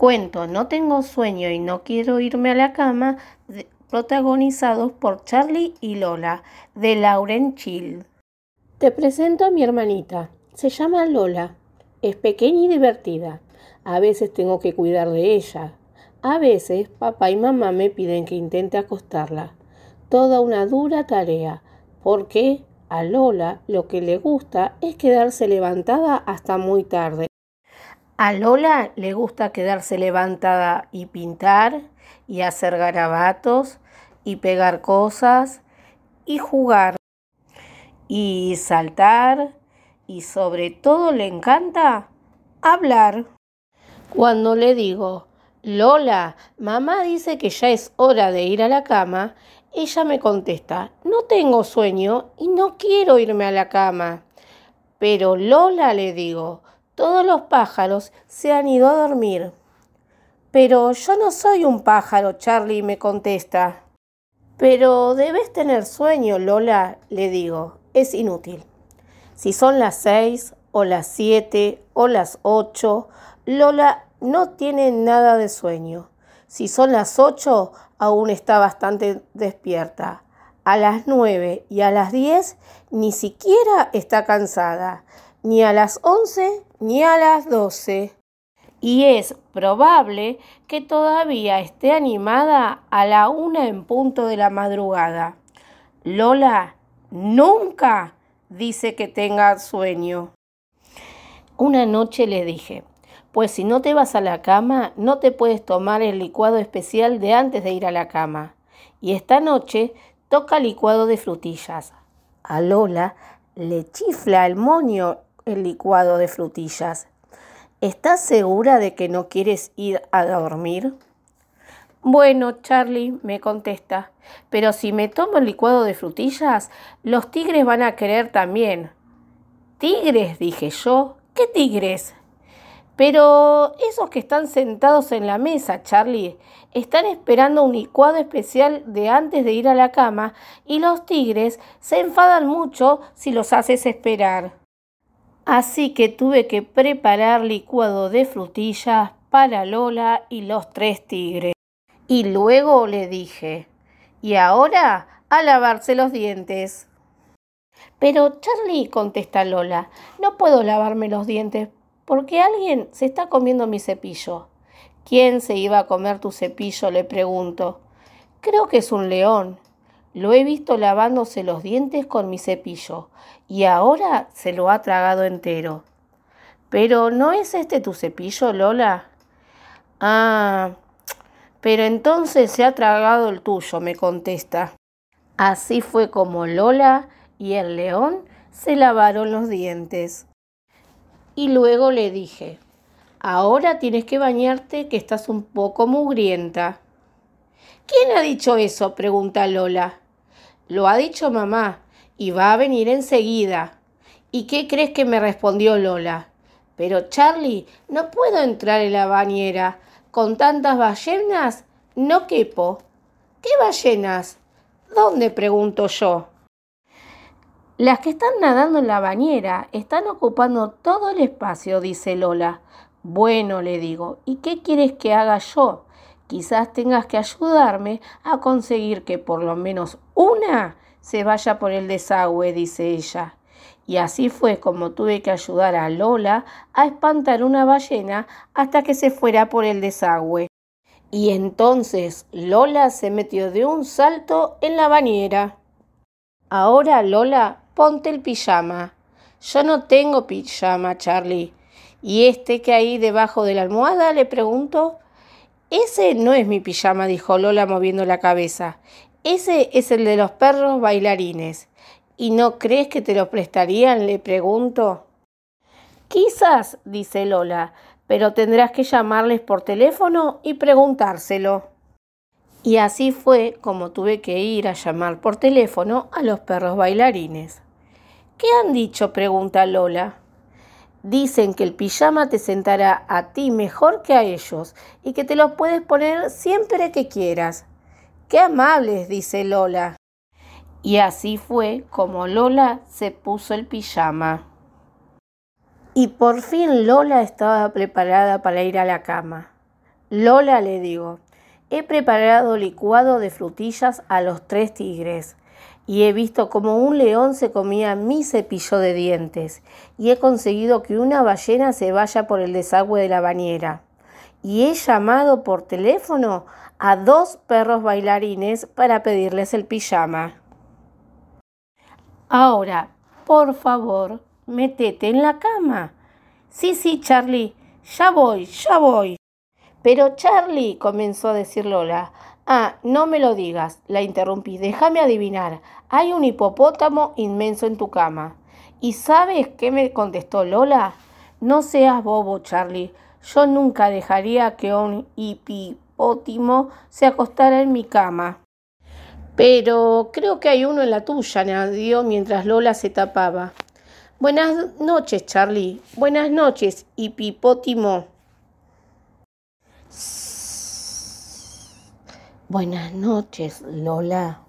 Cuento No tengo sueño y no quiero irme a la cama, protagonizados por Charlie y Lola, de Lauren Child. Te presento a mi hermanita. Se llama Lola. Es pequeña y divertida. A veces tengo que cuidar de ella. A veces papá y mamá me piden que intente acostarla. Toda una dura tarea, porque a Lola lo que le gusta es quedarse levantada hasta muy tarde. A Lola le gusta quedarse levantada y pintar y hacer garabatos y pegar cosas y jugar y saltar y sobre todo le encanta hablar. Cuando le digo, Lola, mamá dice que ya es hora de ir a la cama, ella me contesta, no tengo sueño y no quiero irme a la cama. Pero Lola, le digo, todos los pájaros se han ido a dormir. Pero yo no soy un pájaro, Charlie me contesta. Pero debes tener sueño, Lola, le digo. Es inútil. Si son las seis o las siete o las ocho, Lola no tiene nada de sueño. Si son las ocho, aún está bastante despierta. A las nueve y a las diez ni siquiera está cansada. Ni a las once ni a las doce y es probable que todavía esté animada a la una en punto de la madrugada. Lola nunca dice que tenga sueño. Una noche le dije, pues si no te vas a la cama, no te puedes tomar el licuado especial de antes de ir a la cama. Y esta noche toca licuado de frutillas. A Lola le chifla el moño el licuado de frutillas. ¿Estás segura de que no quieres ir a dormir? Bueno, Charlie, me contesta, pero si me tomo el licuado de frutillas, los tigres van a querer también. ¿Tigres? dije yo. ¿Qué tigres? Pero esos que están sentados en la mesa, Charlie, están esperando un licuado especial de antes de ir a la cama y los tigres se enfadan mucho si los haces esperar. Así que tuve que preparar licuado de frutillas para Lola y los tres tigres. Y luego le dije, y ahora a lavarse los dientes. Pero Charlie, contesta Lola, no puedo lavarme los dientes porque alguien se está comiendo mi cepillo. ¿Quién se iba a comer tu cepillo? le pregunto. Creo que es un león. Lo he visto lavándose los dientes con mi cepillo y ahora se lo ha tragado entero. Pero ¿no es este tu cepillo, Lola? Ah, pero entonces se ha tragado el tuyo, me contesta. Así fue como Lola y el león se lavaron los dientes. Y luego le dije, ahora tienes que bañarte que estás un poco mugrienta. ¿Quién ha dicho eso? pregunta Lola. Lo ha dicho mamá y va a venir enseguida. ¿Y qué crees que me respondió Lola? Pero Charlie, no puedo entrar en la bañera. Con tantas ballenas no quepo. ¿Qué ballenas? ¿Dónde? pregunto yo. Las que están nadando en la bañera están ocupando todo el espacio, dice Lola. Bueno, le digo, ¿y qué quieres que haga yo? Quizás tengas que ayudarme a conseguir que por lo menos una se vaya por el desagüe, dice ella. Y así fue como tuve que ayudar a Lola a espantar una ballena hasta que se fuera por el desagüe. Y entonces Lola se metió de un salto en la bañera. Ahora, Lola, ponte el pijama. Yo no tengo pijama, Charlie. ¿Y este que hay debajo de la almohada? le pregunto. Ese no es mi pijama, dijo Lola moviendo la cabeza. Ese es el de los perros bailarines. ¿Y no crees que te lo prestarían? le pregunto. Quizás, dice Lola, pero tendrás que llamarles por teléfono y preguntárselo. Y así fue como tuve que ir a llamar por teléfono a los perros bailarines. ¿Qué han dicho? pregunta Lola. Dicen que el pijama te sentará a ti mejor que a ellos y que te lo puedes poner siempre que quieras. ¡Qué amables! dice Lola. Y así fue como Lola se puso el pijama. Y por fin Lola estaba preparada para ir a la cama. Lola, le digo, he preparado licuado de frutillas a los tres tigres y he visto como un león se comía mi cepillo de dientes y he conseguido que una ballena se vaya por el desagüe de la bañera. Y he llamado por teléfono a dos perros bailarines para pedirles el pijama. Ahora, por favor, metete en la cama. Sí, sí, Charlie, ya voy, ya voy. Pero Charlie, comenzó a decir Lola. Ah, no me lo digas, la interrumpí. Déjame adivinar. Hay un hipopótamo inmenso en tu cama. ¿Y sabes qué me contestó Lola? No seas bobo, Charlie. Yo nunca dejaría que un hipopótamo se acostara en mi cama. Pero creo que hay uno en la tuya, añadió mientras Lola se tapaba. Buenas noches, Charlie. Buenas noches, hipopótamo. Buenas noches, Lola.